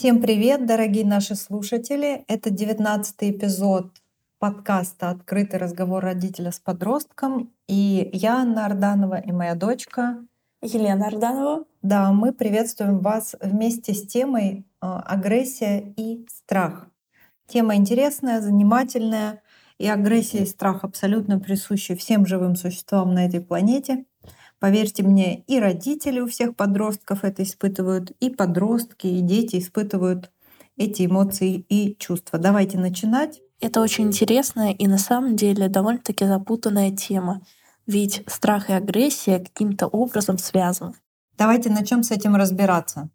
Всем привет, дорогие наши слушатели! Это девятнадцатый эпизод подкаста «Открытый разговор родителя с подростком». И я, Анна Арданова, и моя дочка Елена Арданова. Да, мы приветствуем вас вместе с темой а, «Агрессия и страх». Тема интересная, занимательная, и агрессия и страх абсолютно присущи всем живым существам на этой планете. Поверьте мне, и родители у всех подростков это испытывают, и подростки, и дети испытывают эти эмоции и чувства. Давайте начинать. Это очень интересная и на самом деле довольно-таки запутанная тема. Ведь страх и агрессия каким-то образом связаны. Давайте начнем с этим разбираться.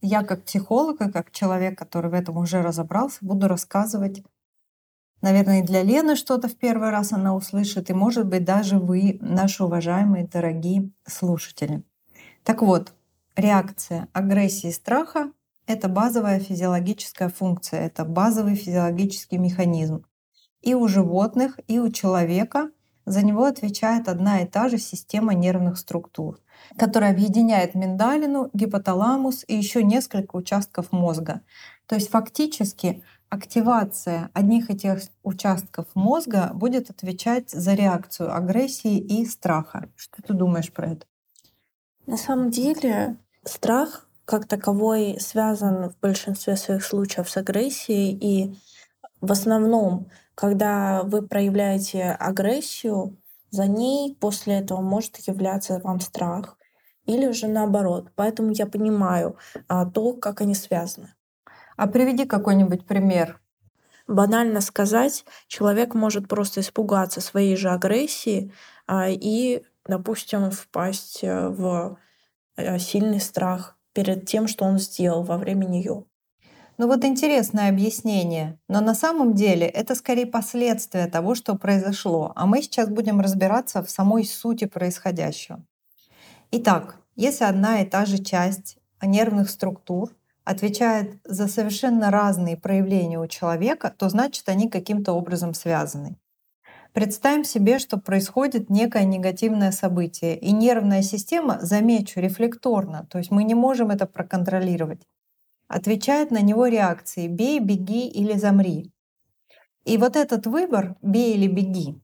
Я как психолог и как человек, который в этом уже разобрался, буду рассказывать Наверное, для Лены что-то в первый раз она услышит, и, может быть, даже вы, наши уважаемые, дорогие слушатели. Так вот, реакция агрессии и страха — это базовая физиологическая функция, это базовый физиологический механизм. И у животных, и у человека за него отвечает одна и та же система нервных структур, которая объединяет миндалину, гипоталамус и еще несколько участков мозга. То есть фактически активация одних этих участков мозга будет отвечать за реакцию агрессии и страха. Что ты думаешь про это? На самом деле страх как таковой связан в большинстве своих случаев с агрессией, и в основном, когда вы проявляете агрессию, за ней после этого может являться вам страх или же наоборот. Поэтому я понимаю а, то, как они связаны. А приведи какой-нибудь пример. Банально сказать, человек может просто испугаться своей же агрессии а, и, допустим, впасть э, в э, сильный страх перед тем, что он сделал во время нее. Ну вот интересное объяснение, но на самом деле это скорее последствия того, что произошло, а мы сейчас будем разбираться в самой сути происходящего. Итак, если одна и та же часть нервных структур отвечает за совершенно разные проявления у человека, то значит они каким-то образом связаны. Представим себе, что происходит некое негативное событие, и нервная система, замечу, рефлекторно, то есть мы не можем это проконтролировать, отвечает на него реакцией «бей», «беги» или «замри». И вот этот выбор «бей» или «беги»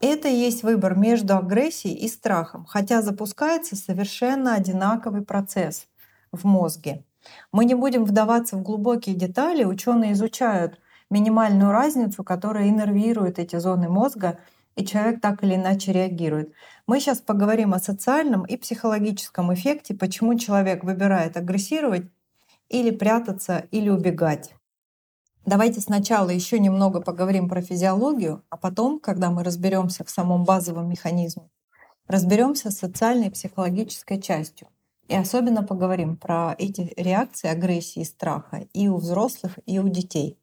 это и есть выбор между агрессией и страхом, хотя запускается совершенно одинаковый процесс в мозге. Мы не будем вдаваться в глубокие детали. Ученые изучают минимальную разницу, которая иннервирует эти зоны мозга, и человек так или иначе реагирует. Мы сейчас поговорим о социальном и психологическом эффекте, почему человек выбирает агрессировать или прятаться, или убегать. Давайте сначала еще немного поговорим про физиологию, а потом, когда мы разберемся в самом базовом механизме, разберемся с социальной и психологической частью. И особенно поговорим про эти реакции агрессии и страха и у взрослых, и у детей.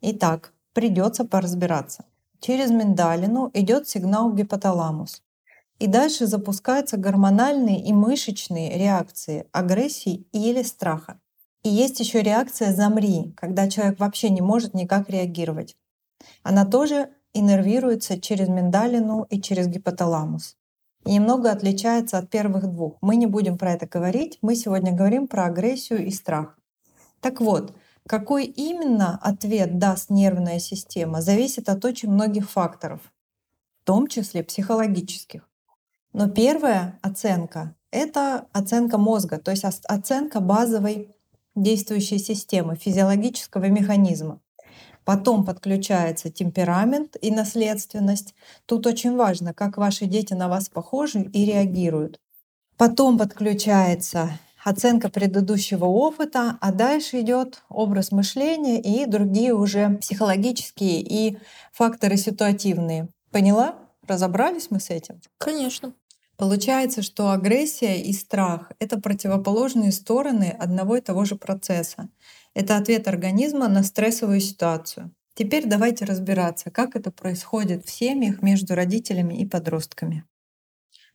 Итак, придется поразбираться. Через миндалину идет сигнал в гипоталамус. И дальше запускаются гормональные и мышечные реакции агрессии или страха. И есть еще реакция «замри», когда человек вообще не может никак реагировать. Она тоже иннервируется через миндалину и через гипоталамус и немного отличается от первых двух. Мы не будем про это говорить, мы сегодня говорим про агрессию и страх. Так вот, какой именно ответ даст нервная система, зависит от очень многих факторов, в том числе психологических. Но первая оценка — это оценка мозга, то есть оценка базовой действующей системы, физиологического механизма. Потом подключается темперамент и наследственность. Тут очень важно, как ваши дети на вас похожи и реагируют. Потом подключается оценка предыдущего опыта, а дальше идет образ мышления и другие уже психологические и факторы ситуативные. Поняла? Разобрались мы с этим? Конечно. Получается, что агрессия и страх — это противоположные стороны одного и того же процесса. Это ответ организма на стрессовую ситуацию. Теперь давайте разбираться, как это происходит в семьях между родителями и подростками.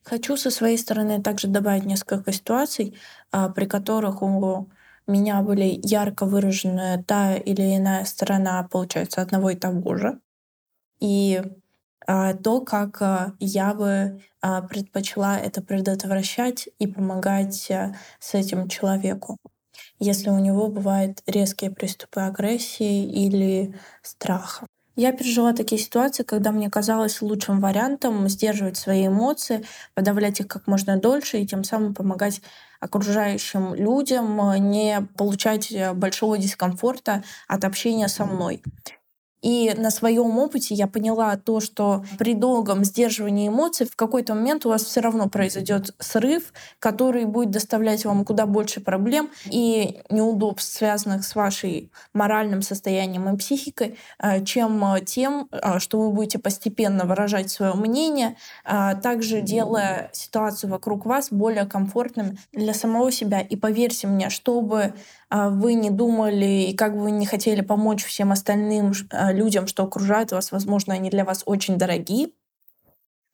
Хочу со своей стороны также добавить несколько ситуаций, а, при которых у меня были ярко выражены та или иная сторона, получается, одного и того же. И то, как а, я бы предпочла это предотвращать и помогать с этим человеку. если у него бывают резкие приступы агрессии или страха. Я пережила такие ситуации, когда мне казалось лучшим вариантом сдерживать свои эмоции, подавлять их как можно дольше и тем самым помогать окружающим людям не получать большого дискомфорта от общения со мной. И на своем опыте я поняла то, что при долгом сдерживании эмоций в какой-то момент у вас все равно произойдет срыв, который будет доставлять вам куда больше проблем и неудобств, связанных с вашей моральным состоянием и психикой, э, чем тем, э, что вы будете постепенно выражать свое мнение, э, также делая ситуацию вокруг вас более комфортным для самого себя. И поверьте мне, чтобы вы не думали и как бы вы не хотели помочь всем остальным а, людям, что окружают вас, возможно, они для вас очень дорогие,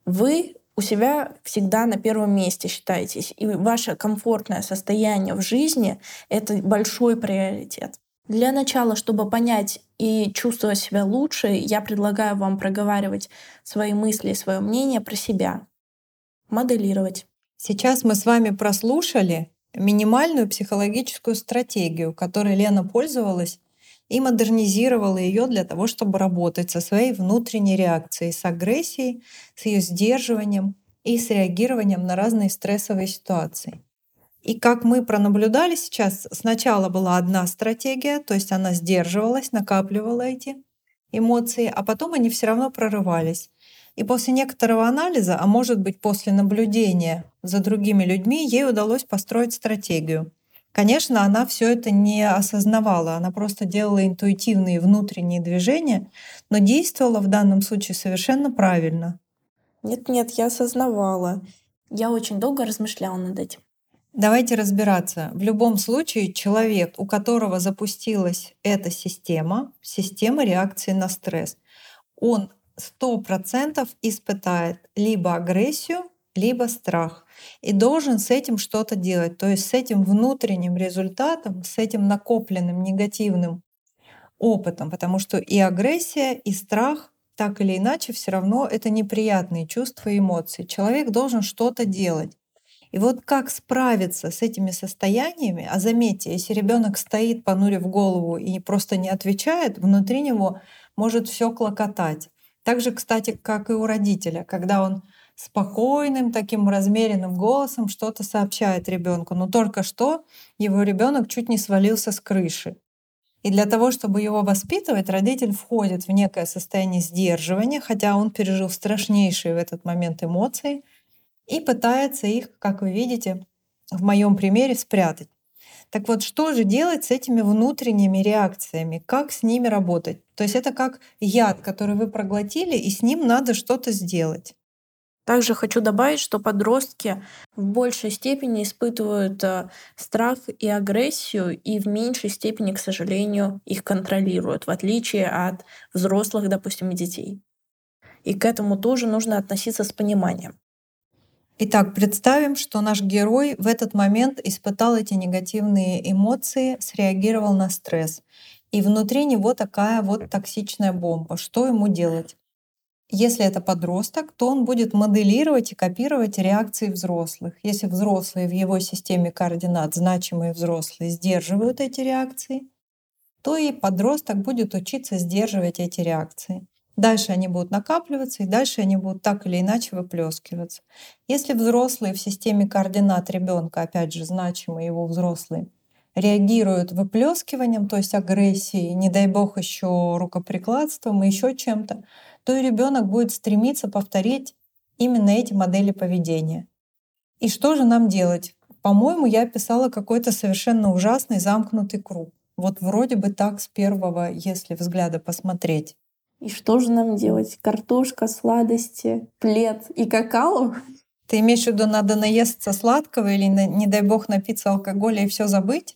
вы у себя всегда на первом месте считаетесь. И ваше комфортное состояние в жизни — это большой приоритет. Для начала, чтобы понять и чувствовать себя лучше, я предлагаю вам проговаривать свои мысли свое мнение про себя. Моделировать. Сейчас мы с вами прослушали минимальную психологическую стратегию, которой Лена пользовалась и модернизировала ее для того, чтобы работать со своей внутренней реакцией, с агрессией, с ее сдерживанием и с реагированием на разные стрессовые ситуации. И как мы пронаблюдали сейчас, сначала была одна стратегия, то есть она сдерживалась, накапливала эти эмоции, а потом они все равно прорывались. И после некоторого анализа, а может быть после наблюдения за другими людьми, ей удалось построить стратегию. Конечно, она все это не осознавала, она просто делала интуитивные внутренние движения, но действовала в данном случае совершенно правильно. Нет-нет, я осознавала. Я очень долго размышляла над этим. Давайте разбираться. В любом случае человек, у которого запустилась эта система, система реакции на стресс, он сто процентов испытает либо агрессию, либо страх. И должен с этим что-то делать. То есть с этим внутренним результатом, с этим накопленным негативным опытом. Потому что и агрессия, и страх так или иначе все равно это неприятные чувства и эмоции. Человек должен что-то делать. И вот как справиться с этими состояниями, а заметьте, если ребенок стоит, понурив голову и просто не отвечает, внутри него может все клокотать. Так же, кстати, как и у родителя, когда он спокойным, таким размеренным голосом что-то сообщает ребенку. Но только что его ребенок чуть не свалился с крыши. И для того, чтобы его воспитывать, родитель входит в некое состояние сдерживания, хотя он пережил страшнейшие в этот момент эмоции, и пытается их, как вы видите, в моем примере спрятать. Так вот, что же делать с этими внутренними реакциями? Как с ними работать? То есть это как яд, который вы проглотили, и с ним надо что-то сделать. Также хочу добавить, что подростки в большей степени испытывают э, страх и агрессию, и в меньшей степени, к сожалению, их контролируют, в отличие от взрослых, допустим, детей. И к этому тоже нужно относиться с пониманием. Итак, представим, что наш герой в этот момент испытал эти негативные эмоции, среагировал на стресс. И внутри него такая вот токсичная бомба. Что ему делать? Если это подросток, то он будет моделировать и копировать реакции взрослых. Если взрослые в его системе координат, значимые взрослые, сдерживают эти реакции, то и подросток будет учиться сдерживать эти реакции. Дальше они будут накапливаться, и дальше они будут так или иначе выплескиваться. Если взрослые в системе координат ребенка, опять же, значимые его взрослые, реагируют выплескиванием, то есть агрессией, не дай бог еще рукоприкладством и еще чем-то, то и ребенок будет стремиться повторить именно эти модели поведения. И что же нам делать? По-моему, я описала какой-то совершенно ужасный замкнутый круг. Вот вроде бы так с первого, если взгляда посмотреть. И что же нам делать? Картошка, сладости, плед и какао? Ты имеешь в виду, надо наесться сладкого или, не дай бог, напиться алкоголя и все забыть?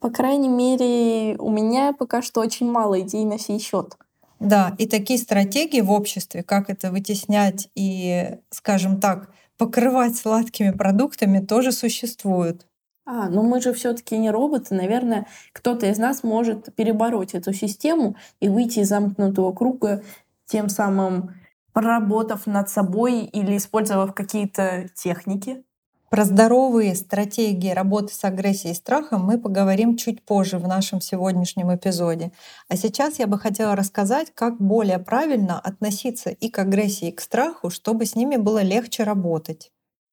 По крайней мере, у меня пока что очень мало идей на сей счет. Да, и такие стратегии в обществе, как это вытеснять и, скажем так, покрывать сладкими продуктами, тоже существуют. А, но мы же все-таки не роботы. Наверное, кто-то из нас может перебороть эту систему и выйти из замкнутого круга, тем самым проработав над собой или использовав какие-то техники. Про здоровые стратегии работы с агрессией и страхом мы поговорим чуть позже в нашем сегодняшнем эпизоде. А сейчас я бы хотела рассказать, как более правильно относиться и к агрессии, и к страху, чтобы с ними было легче работать.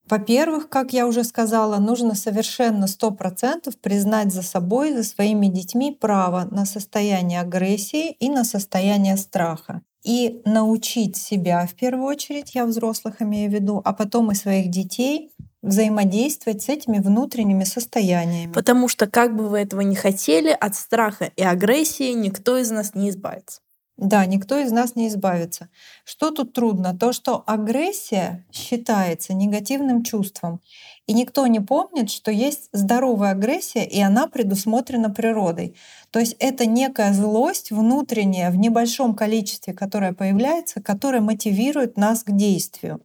Во-первых, как я уже сказала, нужно совершенно 100% признать за собой, за своими детьми право на состояние агрессии и на состояние страха. И научить себя в первую очередь, я взрослых имею в виду, а потом и своих детей взаимодействовать с этими внутренними состояниями. Потому что, как бы вы этого не хотели, от страха и агрессии никто из нас не избавится. Да, никто из нас не избавится. Что тут трудно? То, что агрессия считается негативным чувством. И никто не помнит, что есть здоровая агрессия, и она предусмотрена природой. То есть это некая злость внутренняя в небольшом количестве, которая появляется, которая мотивирует нас к действию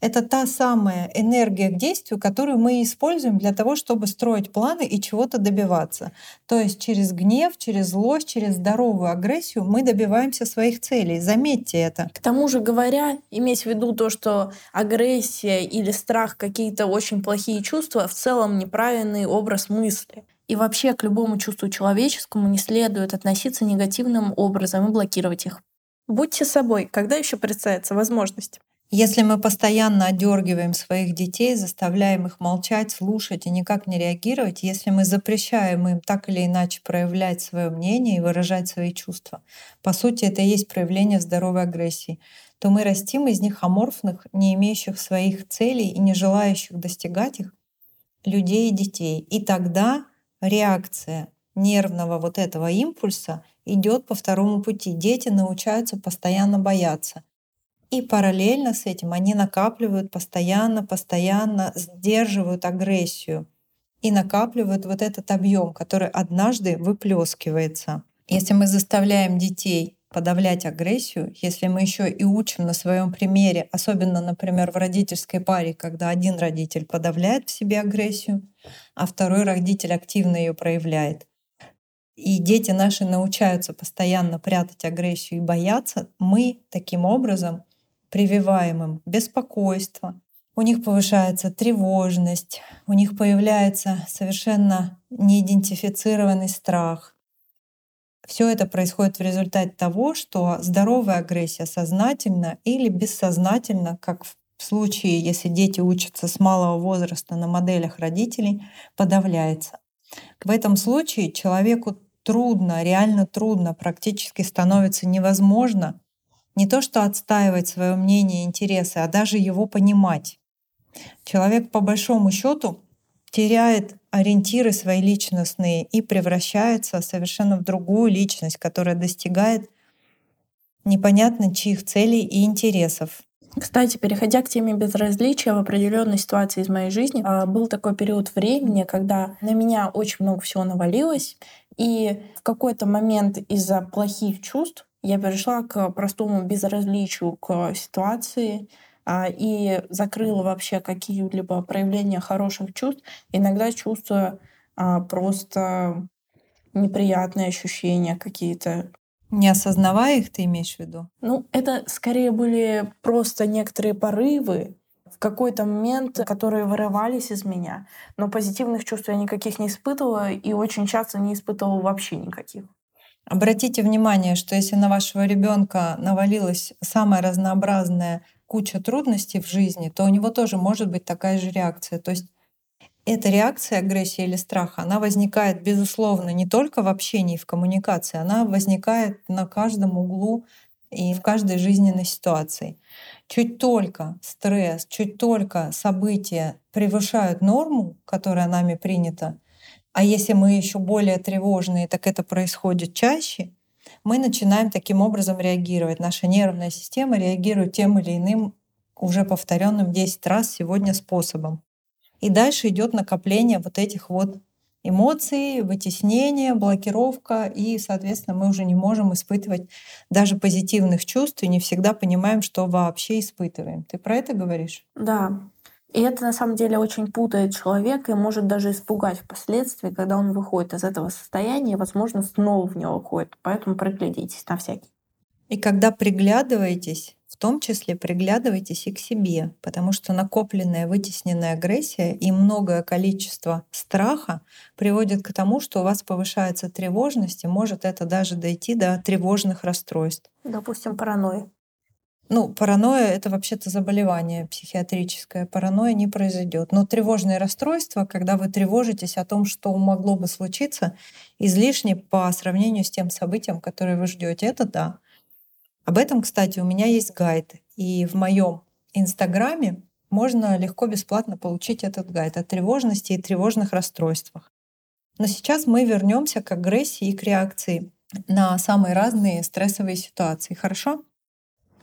это та самая энергия к действию, которую мы используем для того, чтобы строить планы и чего-то добиваться. То есть через гнев, через злость, через здоровую агрессию мы добиваемся своих целей. Заметьте это. К тому же говоря, иметь в виду то, что агрессия или страх какие-то очень плохие чувства, в целом неправильный образ мысли. И вообще к любому чувству человеческому не следует относиться негативным образом и блокировать их. Будьте собой, когда еще представится возможность. Если мы постоянно отдергиваем своих детей, заставляем их молчать, слушать и никак не реагировать, если мы запрещаем им так или иначе проявлять свое мнение и выражать свои чувства, по сути, это и есть проявление здоровой агрессии, то мы растим из них аморфных, не имеющих своих целей и не желающих достигать их людей и детей. И тогда реакция нервного вот этого импульса идет по второму пути. Дети научаются постоянно бояться. И параллельно с этим они накапливают постоянно, постоянно сдерживают агрессию и накапливают вот этот объем, который однажды выплескивается. Если мы заставляем детей подавлять агрессию, если мы еще и учим на своем примере, особенно, например, в родительской паре, когда один родитель подавляет в себе агрессию, а второй родитель активно ее проявляет, и дети наши научаются постоянно прятать агрессию и бояться, мы таким образом прививаем им беспокойство, у них повышается тревожность, у них появляется совершенно неидентифицированный страх. Все это происходит в результате того, что здоровая агрессия сознательно или бессознательно, как в случае, если дети учатся с малого возраста на моделях родителей, подавляется. В этом случае человеку трудно, реально трудно, практически становится невозможно не то что отстаивать свое мнение интересы, а даже его понимать. Человек по большому счету теряет ориентиры свои личностные и превращается совершенно в другую личность, которая достигает непонятно чьих целей и интересов. Кстати, переходя к теме безразличия в определенной ситуации из моей жизни, а, был такой период времени, когда на меня очень много всего навалилось, и в какой-то момент из-за плохих чувств я перешла к простому безразличию к ситуации а, и закрыла вообще какие-либо проявления хороших чувств, иногда чувствуя а, просто неприятные ощущения какие-то. Не осознавая их, ты имеешь в виду? Ну, это скорее были просто некоторые порывы в какой-то момент, которые вырывались из меня. Но позитивных чувств я никаких не испытывала и очень часто не испытывала вообще никаких. Обратите внимание, что если на вашего ребенка навалилась самая разнообразная куча трудностей в жизни, то у него тоже может быть такая же реакция. То есть эта реакция агрессии или страха, она возникает, безусловно, не только в общении, в коммуникации, она возникает на каждом углу и в каждой жизненной ситуации. Чуть только стресс, чуть только события превышают норму, которая нами принята, а если мы еще более тревожные, так это происходит чаще, мы начинаем таким образом реагировать. Наша нервная система реагирует тем или иным уже повторенным 10 раз сегодня способом. И дальше идет накопление вот этих вот эмоций, вытеснение, блокировка, и, соответственно, мы уже не можем испытывать даже позитивных чувств и не всегда понимаем, что вообще испытываем. Ты про это говоришь? Да. И это на самом деле очень путает человека и может даже испугать впоследствии, когда он выходит из этого состояния, возможно, снова в него уходит. Поэтому приглядитесь на всякий. И когда приглядываетесь, в том числе приглядывайтесь и к себе, потому что накопленная вытесненная агрессия и многое количество страха приводит к тому, что у вас повышается тревожность, и может это даже дойти до тревожных расстройств. Допустим, паранойя. Ну, паранойя — это вообще-то заболевание психиатрическое. Паранойя не произойдет. Но тревожные расстройства, когда вы тревожитесь о том, что могло бы случиться, излишне по сравнению с тем событием, которое вы ждете, это да. Об этом, кстати, у меня есть гайд. И в моем инстаграме можно легко бесплатно получить этот гайд о тревожности и тревожных расстройствах. Но сейчас мы вернемся к агрессии и к реакции на самые разные стрессовые ситуации. Хорошо?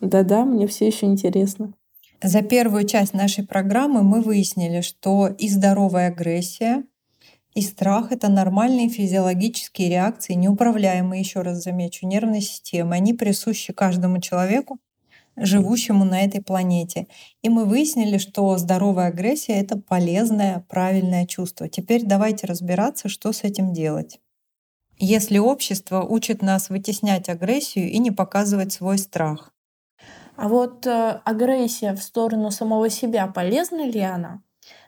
Да-да, мне все еще интересно. За первую часть нашей программы мы выяснили, что и здоровая агрессия, и страх — это нормальные физиологические реакции, неуправляемые, еще раз замечу, нервной системы. Они присущи каждому человеку, живущему на этой планете. И мы выяснили, что здоровая агрессия — это полезное, правильное чувство. Теперь давайте разбираться, что с этим делать. Если общество учит нас вытеснять агрессию и не показывать свой страх. А вот э, агрессия в сторону самого себя, полезна ли она?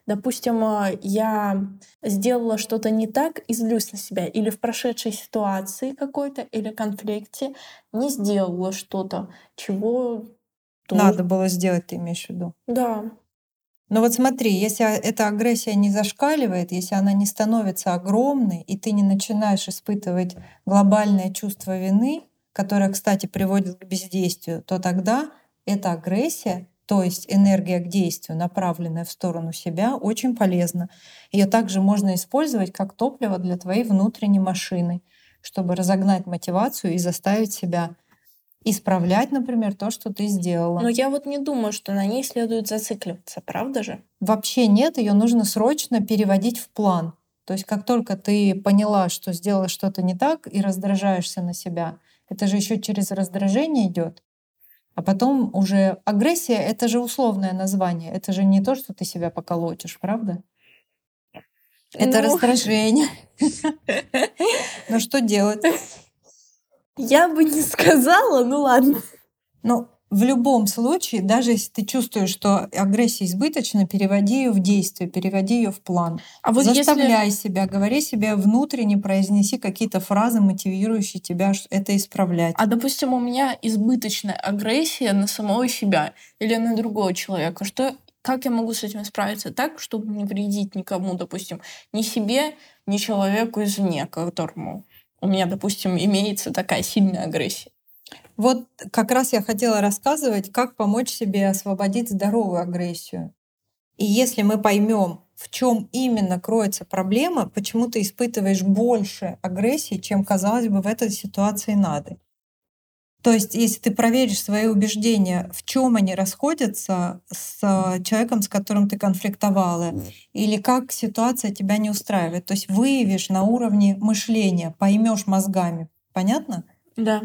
Допустим, э, я сделала что-то не так и злюсь на себя, или в прошедшей ситуации какой-то, или конфликте не сделала что-то, чего тоже... надо было сделать, ты имеешь в виду? Да. Но вот смотри, если эта агрессия не зашкаливает, если она не становится огромной, и ты не начинаешь испытывать глобальное чувство вины, которое, кстати, приводит к бездействию, то тогда эта агрессия то есть энергия к действию, направленная в сторону себя, очень полезна. Ее также можно использовать как топливо для твоей внутренней машины, чтобы разогнать мотивацию и заставить себя исправлять, например, то, что ты сделала. Но я вот не думаю, что на ней следует зацикливаться, правда же? Вообще нет, ее нужно срочно переводить в план. То есть как только ты поняла, что сделала что-то не так и раздражаешься на себя, это же еще через раздражение идет. А потом уже агрессия — это же условное название. Это же не то, что ты себя поколотишь, правда? Это ну... раздражение. Ну что делать? Я бы не сказала, ну ладно. Ну, в любом случае, даже если ты чувствуешь, что агрессия избыточна, переводи ее в действие, переводи ее в план. А вот Заставляй если... себя, говори себе внутренне, произнеси какие-то фразы, мотивирующие тебя это исправлять. А допустим, у меня избыточная агрессия на самого себя или на другого человека. Что как я могу с этим справиться так, чтобы не вредить никому, допустим, ни себе, ни человеку извне, которому у меня, допустим, имеется такая сильная агрессия? Вот как раз я хотела рассказывать, как помочь себе освободить здоровую агрессию. И если мы поймем, в чем именно кроется проблема, почему ты испытываешь больше агрессии, чем, казалось бы, в этой ситуации надо. То есть, если ты проверишь свои убеждения, в чем они расходятся с человеком, с которым ты конфликтовала, или как ситуация тебя не устраивает, то есть выявишь на уровне мышления, поймешь мозгами. Понятно? Да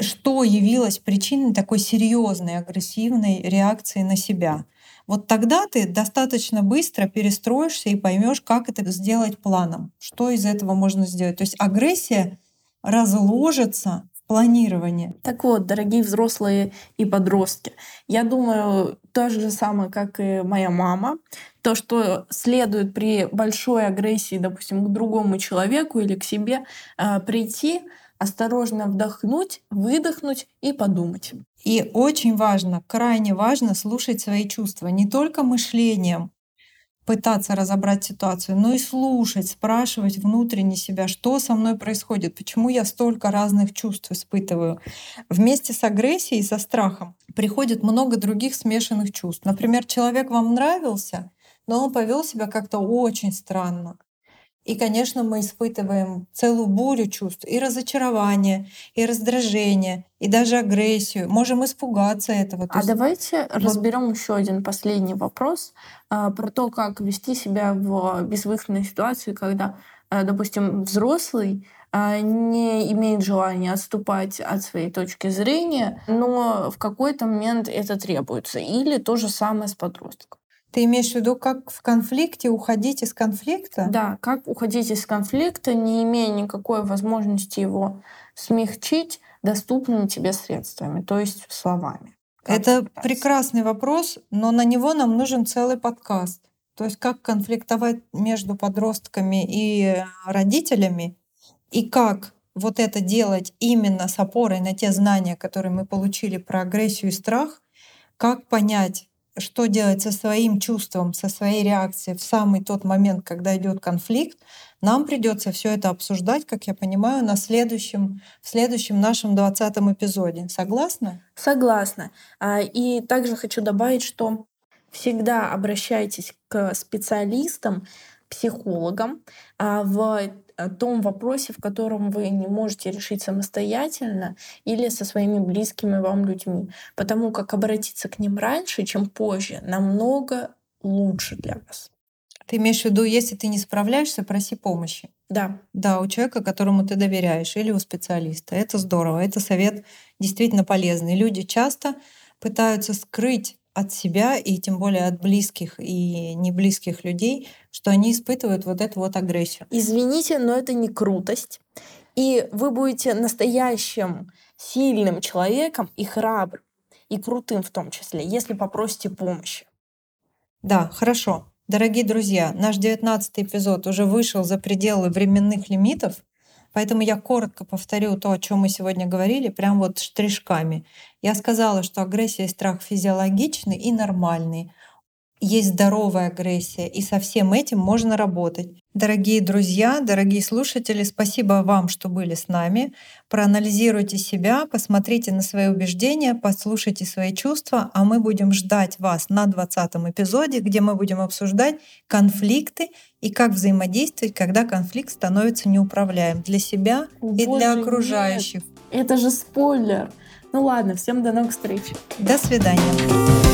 что явилось причиной такой серьезной агрессивной реакции на себя. Вот тогда ты достаточно быстро перестроишься и поймешь, как это сделать планом, что из этого можно сделать. То есть агрессия разложится в планировании. Так вот, дорогие взрослые и подростки, я думаю, то же самое, как и моя мама, то, что следует при большой агрессии, допустим, к другому человеку или к себе, э, прийти осторожно вдохнуть, выдохнуть и подумать. И очень важно, крайне важно слушать свои чувства, не только мышлением пытаться разобрать ситуацию, но и слушать, спрашивать внутренне себя, что со мной происходит, почему я столько разных чувств испытываю. Вместе с агрессией, со страхом приходит много других смешанных чувств. Например, человек вам нравился, но он повел себя как-то очень странно. И, конечно, мы испытываем целую бурю чувств и разочарование, и раздражение, и даже агрессию. Можем испугаться этого. То а есть... давайте вот... разберем еще один последний вопрос а, про то, как вести себя в безвыходной ситуации, когда, а, допустим, взрослый а, не имеет желания отступать от своей точки зрения, но в какой-то момент это требуется. Или то же самое с подростком. Ты имеешь в виду, как в конфликте уходить из конфликта? Да, как уходить из конфликта, не имея никакой возможности его смягчить, доступными тебе средствами, то есть словами. Это прекрасный вопрос, но на него нам нужен целый подкаст. То есть как конфликтовать между подростками и родителями, и как вот это делать именно с опорой на те знания, которые мы получили про агрессию и страх, как понять, что делать со своим чувством, со своей реакцией в самый тот момент, когда идет конфликт, нам придется все это обсуждать, как я понимаю, на следующем, в следующем нашем двадцатом эпизоде. Согласна? Согласна. А, и также хочу добавить, что всегда обращайтесь к специалистам, психологам а, в том вопросе, в котором вы не можете решить самостоятельно или со своими близкими вам людьми. Потому как обратиться к ним раньше, чем позже, намного лучше для вас. Ты имеешь в виду, если ты не справляешься, проси помощи. Да. Да, у человека, которому ты доверяешь, или у специалиста. Это здорово. Это совет действительно полезный. Люди часто пытаются скрыть от себя и тем более от близких и неблизких людей, что они испытывают вот эту вот агрессию. Извините, но это не крутость. И вы будете настоящим сильным человеком и храбрым, и крутым в том числе, если попросите помощи. Да, хорошо. Дорогие друзья, наш девятнадцатый эпизод уже вышел за пределы временных лимитов, Поэтому я коротко повторю то, о чем мы сегодня говорили, прям вот штришками. Я сказала, что агрессия и страх физиологичны и нормальные есть здоровая агрессия, и со всем этим можно работать. Дорогие друзья, дорогие слушатели, спасибо вам, что были с нами. Проанализируйте себя, посмотрите на свои убеждения, послушайте свои чувства, а мы будем ждать вас на 20 эпизоде, где мы будем обсуждать конфликты и как взаимодействовать, когда конфликт становится неуправляем для себя Боже и для окружающих. Нет. Это же спойлер. Ну ладно, всем до новых встреч. До свидания.